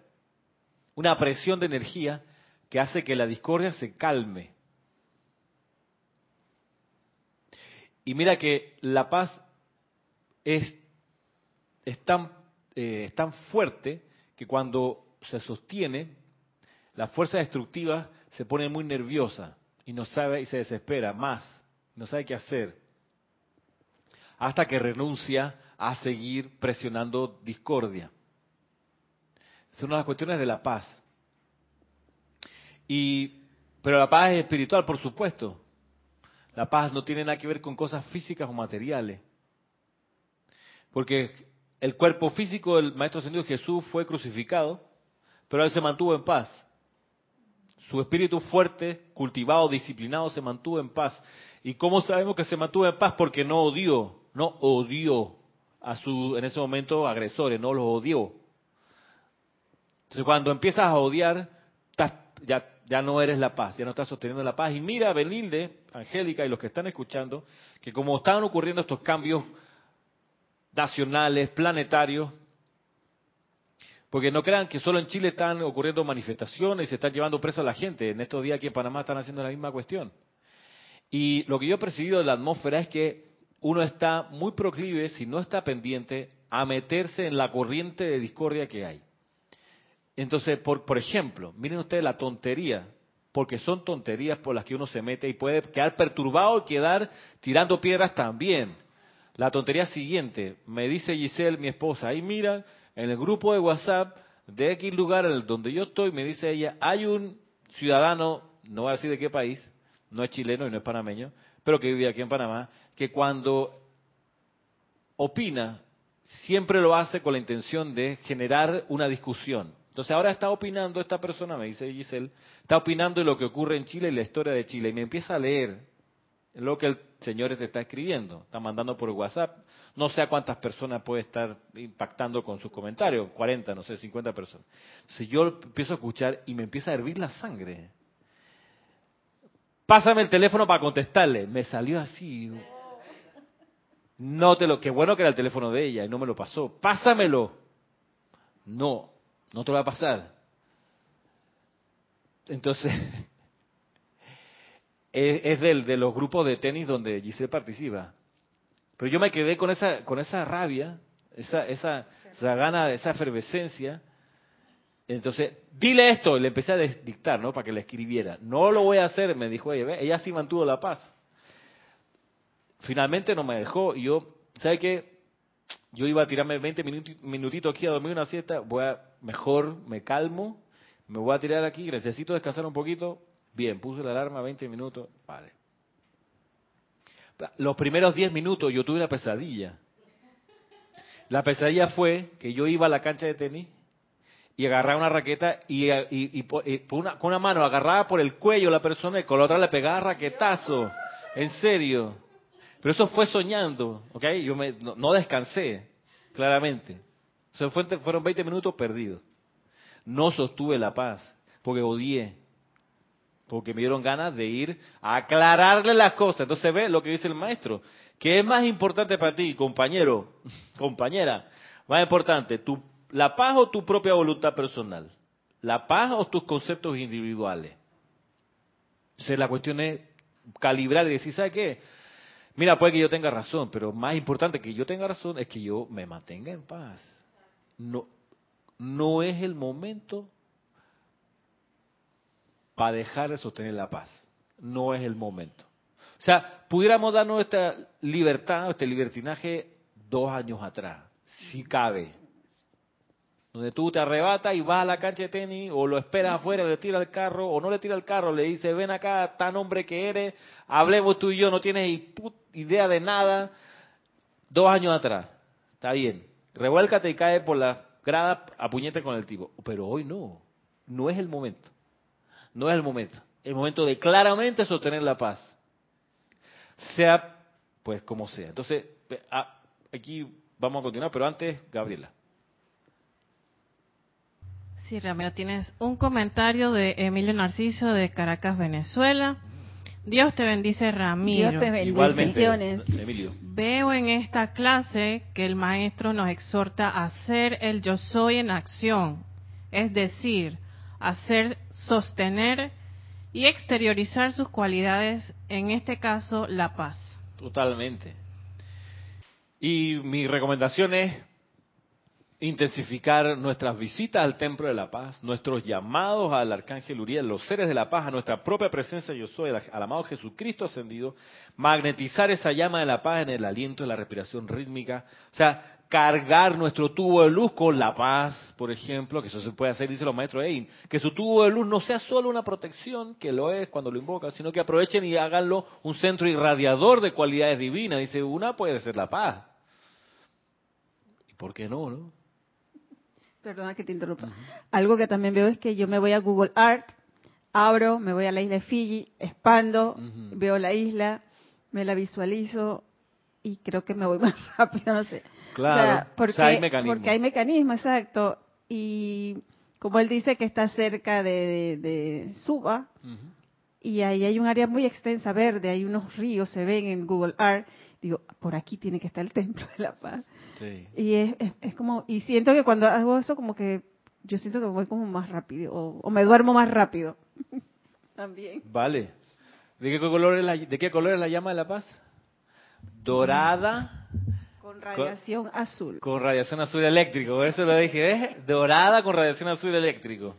Una presión de energía que hace que la discordia se calme. Y mira que la paz es, es tan, eh, es tan fuerte que cuando se sostiene, la fuerza destructiva se pone muy nerviosa y no sabe y se desespera más, no sabe qué hacer, hasta que renuncia a seguir presionando discordia. Es una de las cuestiones de la paz. Y, pero la paz es espiritual, por supuesto. La paz no tiene nada que ver con cosas físicas o materiales. Porque el cuerpo físico del Maestro Ascendido Jesús fue crucificado, pero él se mantuvo en paz. Su espíritu fuerte, cultivado, disciplinado, se mantuvo en paz. ¿Y cómo sabemos que se mantuvo en paz? Porque no odió, no odió a su, en ese momento, agresores, no los odió. Entonces, cuando empiezas a odiar, estás- ya, ya no eres la paz, ya no estás sosteniendo la paz. Y mira, Benilde, Angélica y los que están escuchando, que como estaban ocurriendo estos cambios nacionales, planetarios, porque no crean que solo en Chile están ocurriendo manifestaciones y se están llevando presa a la gente. En estos días aquí en Panamá están haciendo la misma cuestión. Y lo que yo he percibido de la atmósfera es que uno está muy proclive, si no está pendiente, a meterse en la corriente de discordia que hay. Entonces, por, por ejemplo, miren ustedes la tontería, porque son tonterías por las que uno se mete y puede quedar perturbado y quedar tirando piedras también. La tontería siguiente, me dice Giselle, mi esposa, ahí mira, en el grupo de WhatsApp de X lugar donde yo estoy, me dice ella, hay un ciudadano, no voy a decir de qué país, no es chileno y no es panameño, pero que vive aquí en Panamá, que cuando opina, siempre lo hace con la intención de generar una discusión. Entonces ahora está opinando esta persona, me dice Giselle, está opinando de lo que ocurre en Chile y la historia de Chile, y me empieza a leer lo que el Señor te está escribiendo, está mandando por WhatsApp. No sé a cuántas personas puede estar impactando con sus comentarios, 40, no sé, 50 personas. Entonces yo empiezo a escuchar y me empieza a hervir la sangre. Pásame el teléfono para contestarle. Me salió así. No te lo, qué bueno que era el teléfono de ella y no me lo pasó. Pásamelo. No, no te lo va a pasar. Entonces, <laughs> es, del, de los grupos de tenis donde Giselle participa. Pero yo me quedé con esa, con esa rabia, esa, esa, esa gana, esa efervescencia. Entonces, dile esto, y le empecé a dictar, ¿no? Para que le escribiera. No lo voy a hacer, me dijo ella. Ella sí mantuvo la paz. Finalmente no me dejó. Y yo, ¿sabe qué? Yo iba a tirarme 20 minuti- minutitos aquí a dormir una siesta. Voy a, mejor me calmo, me voy a tirar aquí, necesito descansar un poquito. Bien, puse la alarma 20 minutos. Vale. Los primeros 10 minutos yo tuve una pesadilla. La pesadilla fue que yo iba a la cancha de tenis y agarraba una raqueta y, y- y con una mano agarraba por el cuello a la persona y con la otra le pegaba raquetazo. En serio. Pero eso fue soñando, ¿ok? Yo me- no, descansé, claramente. Eso fue- fueron 20 minutos perdidos. No sostuve la paz, porque odié. Porque me dieron ganas de ir a aclararle las cosas. Entonces ve lo que dice el maestro. ¿Qué es más importante para ti, compañero, <laughs> compañera? Más importante, tu, la paz o tu propia voluntad personal. La paz o tus conceptos individuales. Entonces la cuestión es, calibrar y decir, ¿sabe qué? Mira, puede que yo tenga razón, pero más importante que yo tenga razón es que yo me mantenga en paz. No, no es el momento para dejar de sostener la paz. No es el momento. O sea, pudiéramos darnos esta libertad, este libertinaje dos años atrás, si cabe. Donde tú te arrebatas y vas a la cancha de tenis, o lo esperas afuera, le tira el carro, o no le tira el carro, le dice, ven acá, tan hombre que eres, hablemos tú y yo, no tienes idea de nada. Dos años atrás, está bien. Revuélcate y cae por la grada a puñete con el tipo. Pero hoy no, no es el momento. No es el momento. El momento de claramente sostener la paz. Sea, pues, como sea. Entonces, ah, aquí vamos a continuar, pero antes, Gabriela. Sí, Ramiro, tienes un comentario de Emilio Narciso de Caracas, Venezuela. Dios te bendice, Ramiro. Dios te bendice. Igualmente, Emilio. Veo en esta clase que el maestro nos exhorta a hacer el yo soy en acción, es decir, hacer, sostener y exteriorizar sus cualidades, en este caso, la paz. Totalmente. Y mi recomendación es intensificar nuestras visitas al Templo de la Paz, nuestros llamados al Arcángel Uriel, los seres de la paz, a nuestra propia presencia yo soy, al amado Jesucristo ascendido, magnetizar esa llama de la paz en el aliento de la respiración rítmica, o sea, cargar nuestro tubo de luz con la paz, por ejemplo, que eso se puede hacer, dice los maestros que su tubo de luz no sea solo una protección, que lo es cuando lo invoca, sino que aprovechen y háganlo un centro irradiador de cualidades divinas. Dice, una puede ser la paz. ¿Y por qué no, no? Perdona que te interrumpa. Algo que también veo es que yo me voy a Google Art, abro, me voy a la isla de Fiji, expando, veo la isla, me la visualizo y creo que me voy <laughs> más rápido, no sé. Claro, porque, hay mecanismo. Porque hay mecanismo, exacto. Y como él dice que está cerca de, Suba, y ahí hay un área muy extensa verde, hay unos ríos, se ven en Google Art. Digo, por aquí tiene que estar el Templo de la Paz. Y es, es, como, y siento que cuando hago eso, como que yo siento que voy como más rápido, o, me duermo más rápido. <laughs> También. Vale. ¿De qué, color es la, ¿De qué color es la llama de la paz? Dorada. Con radiación azul. Con radiación azul eléctrico, por eso lo dije, ¿eh? Dorada con radiación azul eléctrico.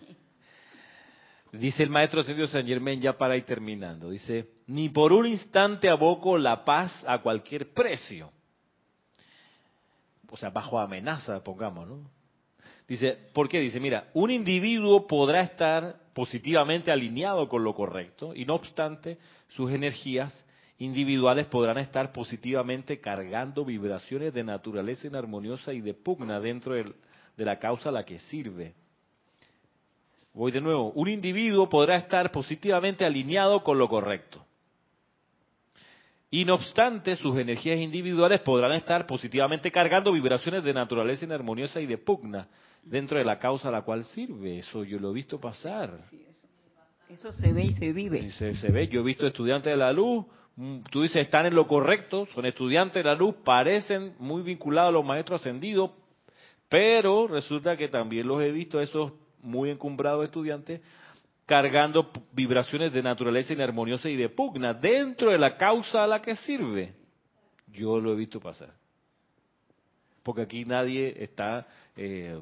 Dice el maestro Ascendido San Germán ya para ir terminando. Dice, ni por un instante aboco la paz a cualquier precio o sea, bajo amenaza, pongamos, ¿no? Dice, ¿por qué? Dice, mira, un individuo podrá estar positivamente alineado con lo correcto y no obstante, sus energías individuales podrán estar positivamente cargando vibraciones de naturaleza inarmoniosa y de pugna dentro de la causa a la que sirve. Voy de nuevo, un individuo podrá estar positivamente alineado con lo correcto y no obstante, sus energías individuales podrán estar positivamente cargando vibraciones de naturaleza inarmoniosa y de pugna dentro de la causa a la cual sirve. Eso yo lo he visto pasar. Eso se ve y se vive. Se, se ve. Yo he visto estudiantes de la luz. Mm, tú dices, están en lo correcto, son estudiantes de la luz, parecen muy vinculados a los maestros ascendidos, pero resulta que también los he visto, esos muy encumbrados estudiantes, cargando vibraciones de naturaleza inarmoniosa y de pugna dentro de la causa a la que sirve. Yo lo he visto pasar. Porque aquí nadie está eh,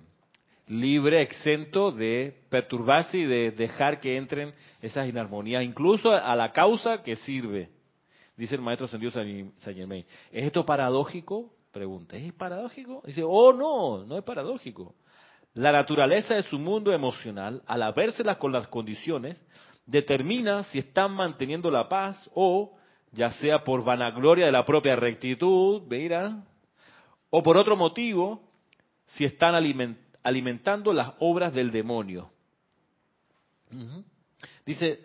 libre, exento de perturbarse y de dejar que entren esas inarmonías, incluso a la causa que sirve. Dice el maestro Ascendido San Germain. ¿Es esto paradójico? Pregunta. ¿Es paradójico? Dice, oh no, no es paradójico. La naturaleza de su mundo emocional, al habérselas con las condiciones, determina si están manteniendo la paz o, ya sea por vanagloria de la propia rectitud, mira, o por otro motivo, si están alimentando las obras del demonio. Dice,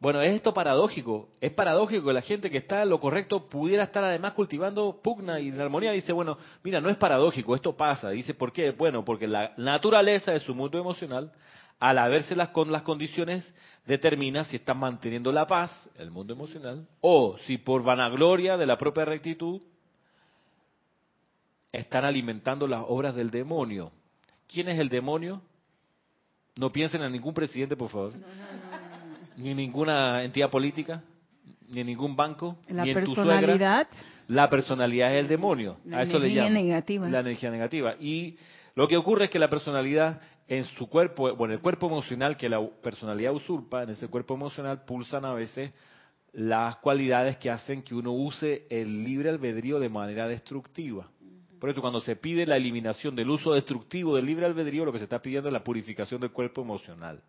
bueno, es esto paradójico. Es paradójico que la gente que está en lo correcto pudiera estar además cultivando pugna y armonía. Dice, bueno, mira, no es paradójico, esto pasa. Dice, ¿por qué? Bueno, porque la naturaleza de su mundo emocional, al habérselas con las condiciones, determina si están manteniendo la paz, el mundo emocional, o si por vanagloria de la propia rectitud están alimentando las obras del demonio. ¿Quién es el demonio? No piensen en ningún presidente, por favor ni ninguna entidad política, ni en ningún banco, La ni en tu suegra. personalidad, La personalidad es el demonio. La a eso le energía llaman. negativa. La energía negativa. Y lo que ocurre es que la personalidad en su cuerpo, bueno, el cuerpo emocional que la personalidad usurpa, en ese cuerpo emocional pulsan a veces las cualidades que hacen que uno use el libre albedrío de manera destructiva. Por eso cuando se pide la eliminación del uso destructivo del libre albedrío, lo que se está pidiendo es la purificación del cuerpo emocional.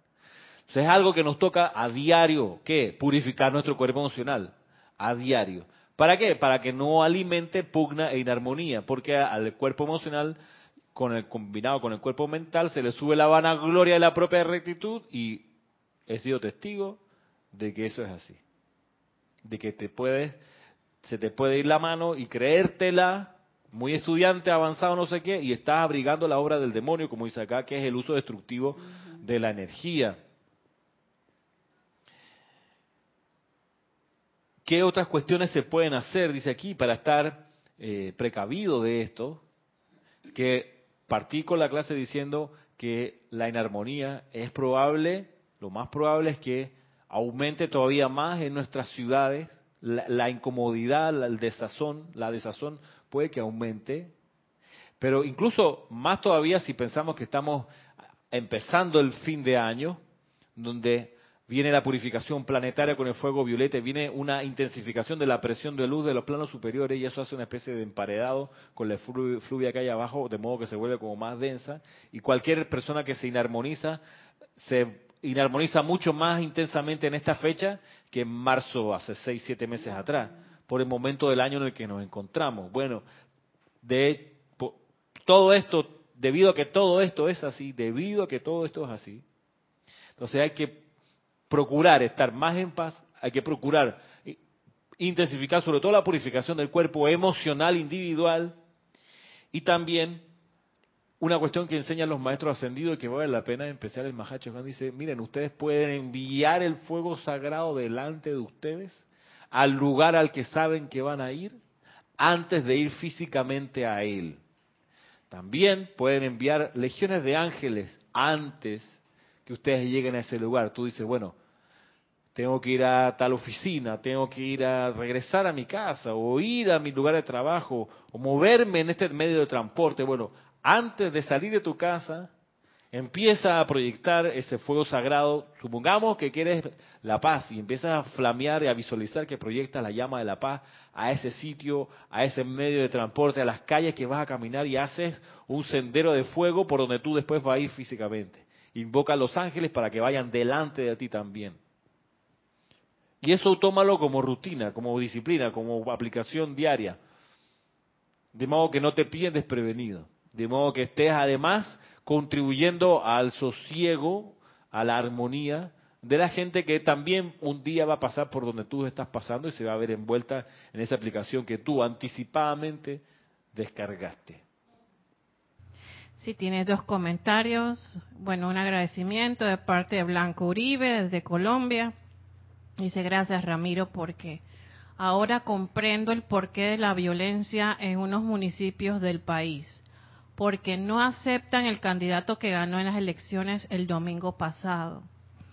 Entonces es algo que nos toca a diario, ¿qué? Purificar nuestro cuerpo emocional, a diario. ¿Para qué? Para que no alimente pugna e inarmonía, porque al cuerpo emocional, con el combinado con el cuerpo mental, se le sube la vanagloria de la propia rectitud y he sido testigo de que eso es así. De que te puedes, se te puede ir la mano y creértela, muy estudiante, avanzado, no sé qué, y estás abrigando la obra del demonio, como dice acá, que es el uso destructivo de la energía. ¿Qué otras cuestiones se pueden hacer, dice aquí, para estar eh, precavido de esto? Que partí con la clase diciendo que la inarmonía es probable, lo más probable es que aumente todavía más en nuestras ciudades, la, incomodidad, la- el desazón, la desazón puede que aumente, pero incluso más todavía si pensamos que estamos empezando el fin de año, donde viene la purificación planetaria con el fuego violeta, viene una intensificación de la presión de luz de los planos superiores y eso hace una especie de emparedado con la flu- fluvia que hay abajo, de modo que se vuelve como más densa y cualquier persona que se inarmoniza se inarmoniza mucho más intensamente en esta fecha que en marzo hace seis, siete meses atrás, por el momento del año en el que nos encontramos. Bueno, de todo esto, debido a que todo esto es así, debido a que todo esto es así, entonces hay que procurar estar más en paz, hay que procurar intensificar sobre todo la purificación del cuerpo emocional individual y también una cuestión que enseñan los maestros ascendidos y que vale la pena empezar el Mahacho dice, miren, ustedes pueden enviar el fuego sagrado delante de ustedes al lugar al que saben que van a ir antes de ir físicamente a él. También pueden enviar legiones de ángeles antes que ustedes lleguen a ese lugar. Tú dices, bueno, tengo que ir a tal oficina, tengo que ir a regresar a mi casa o ir a mi lugar de trabajo o moverme en este medio de transporte. Bueno, antes de salir de tu casa, empieza a proyectar ese fuego sagrado. Supongamos que quieres la paz y empiezas a flamear y a visualizar que proyectas la llama de la paz a ese sitio, a ese medio de transporte, a las calles que vas a caminar y haces un sendero de fuego por donde tú después vas a ir físicamente. Invoca a los ángeles para que vayan delante de ti también. Y eso tómalo como rutina, como disciplina, como aplicación diaria. De modo que no te pillen desprevenido. De modo que estés además contribuyendo al sosiego, a la armonía de la gente que también un día va a pasar por donde tú estás pasando y se va a ver envuelta en esa aplicación que tú anticipadamente descargaste. Sí, tienes dos comentarios. Bueno, un agradecimiento de parte de Blanco Uribe desde Colombia. Dice, gracias Ramiro porque ahora comprendo el porqué de la violencia en unos municipios del país. Porque no aceptan el candidato que ganó en las elecciones el domingo pasado.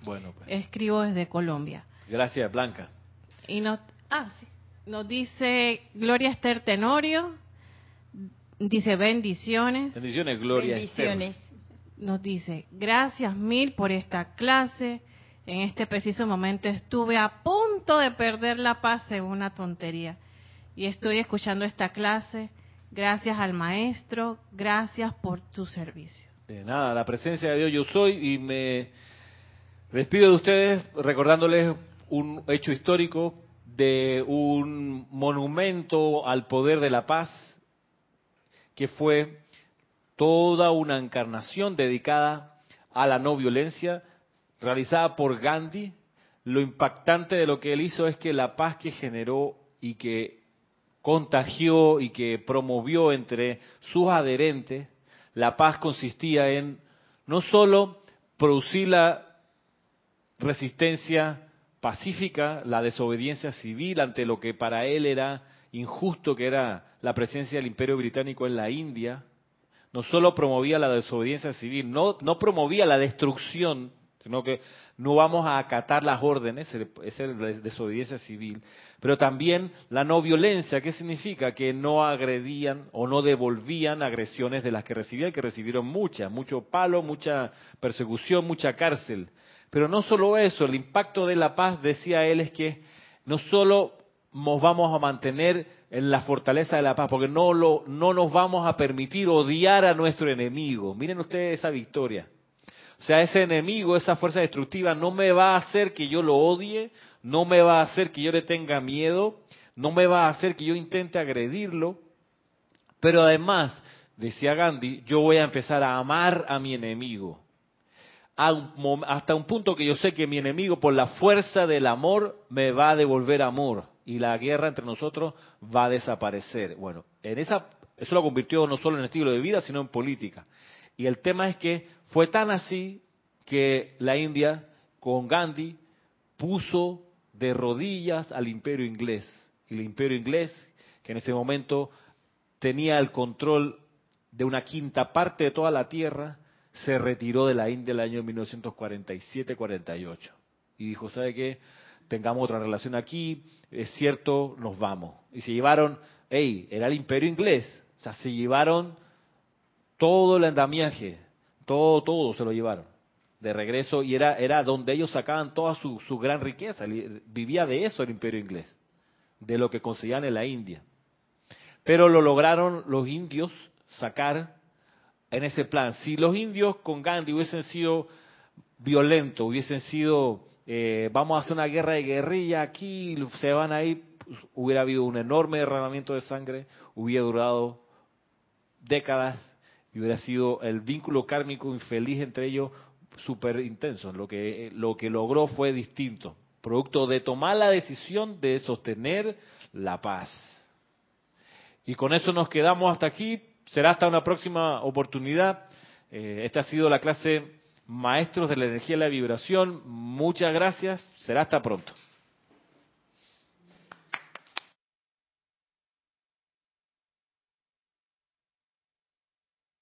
Bueno, pues. Escribo desde Colombia. Gracias, Blanca. Y nos, ah, sí. nos dice Gloria Esther Tenorio, dice bendiciones. Bendiciones, Gloria. Esther. Bendiciones. Nos dice, gracias mil por esta clase. En este preciso momento estuve a punto de perder la paz en una tontería. Y estoy escuchando esta clase. Gracias al maestro, gracias por tu servicio. De nada, la presencia de Dios yo soy y me despido de ustedes recordándoles un hecho histórico de un monumento al poder de la paz que fue toda una encarnación dedicada a la no violencia realizada por Gandhi. Lo impactante de lo que él hizo es que la paz que generó y que contagió y que promovió entre sus adherentes, la paz consistía en no solo producir la resistencia pacífica, la desobediencia civil ante lo que para él era injusto, que era la presencia del imperio británico en la India, no solo promovía la desobediencia civil, no, promovía la destrucción, sino que no vamos a acatar las órdenes, esa es la desobediencia civil, pero también la no violencia, ¿qué significa? Que no agredían o no devolvían agresiones de las que recibían, que recibieron muchas, mucho palo, mucha persecución, mucha cárcel. Pero no solo eso, el impacto de la paz, decía él, es que no solo nos vamos a mantener en la fortaleza de la paz, porque no, lo, no nos vamos a permitir odiar a nuestro enemigo. Miren ustedes esa victoria. O sea, ese enemigo, esa fuerza destructiva, no me va a hacer que yo lo odie, no me va a hacer que yo le tenga miedo, no me va a hacer que yo intente agredirlo, pero además, decía Gandhi, yo voy a empezar a amar a mi enemigo. Hasta un punto que yo sé que mi enemigo, por la fuerza del amor, me va a devolver amor y la guerra entre nosotros va a desaparecer. Bueno, en esa, eso lo convirtió no solo en estilo de vida, sino en política. Y el tema es que fue tan así que la India, con Gandhi, puso de rodillas al imperio inglés. Y el imperio inglés, que en ese momento tenía el control de una quinta parte de toda la tierra, se retiró de la India el año 1947-48. Y dijo, ¿sabe qué? Tengamos otra relación aquí, es cierto, nos vamos. Y se llevaron, hey, era el imperio inglés, o sea, se llevaron todo el andamiaje, todo, todo se lo llevaron de regreso y era, era donde ellos sacaban toda su, su gran riqueza, vivía de eso el imperio inglés, de lo que conseguían en la India. Pero lo lograron los indios sacar en ese plan. Si los indios con Gandhi hubiesen sido violentos, hubiesen sido, eh, vamos a hacer una guerra de guerrilla aquí, se van ahí, pues, hubiera habido un enorme derramamiento de sangre, hubiera durado décadas y hubiera sido el vínculo kármico infeliz entre ellos súper intenso. Lo que, lo que logró fue distinto, producto de tomar la decisión de sostener la paz. Y con eso nos quedamos hasta aquí. Será hasta una próxima oportunidad. Eh, esta ha sido la clase Maestros de la Energía y la Vibración. Muchas gracias. Será hasta pronto.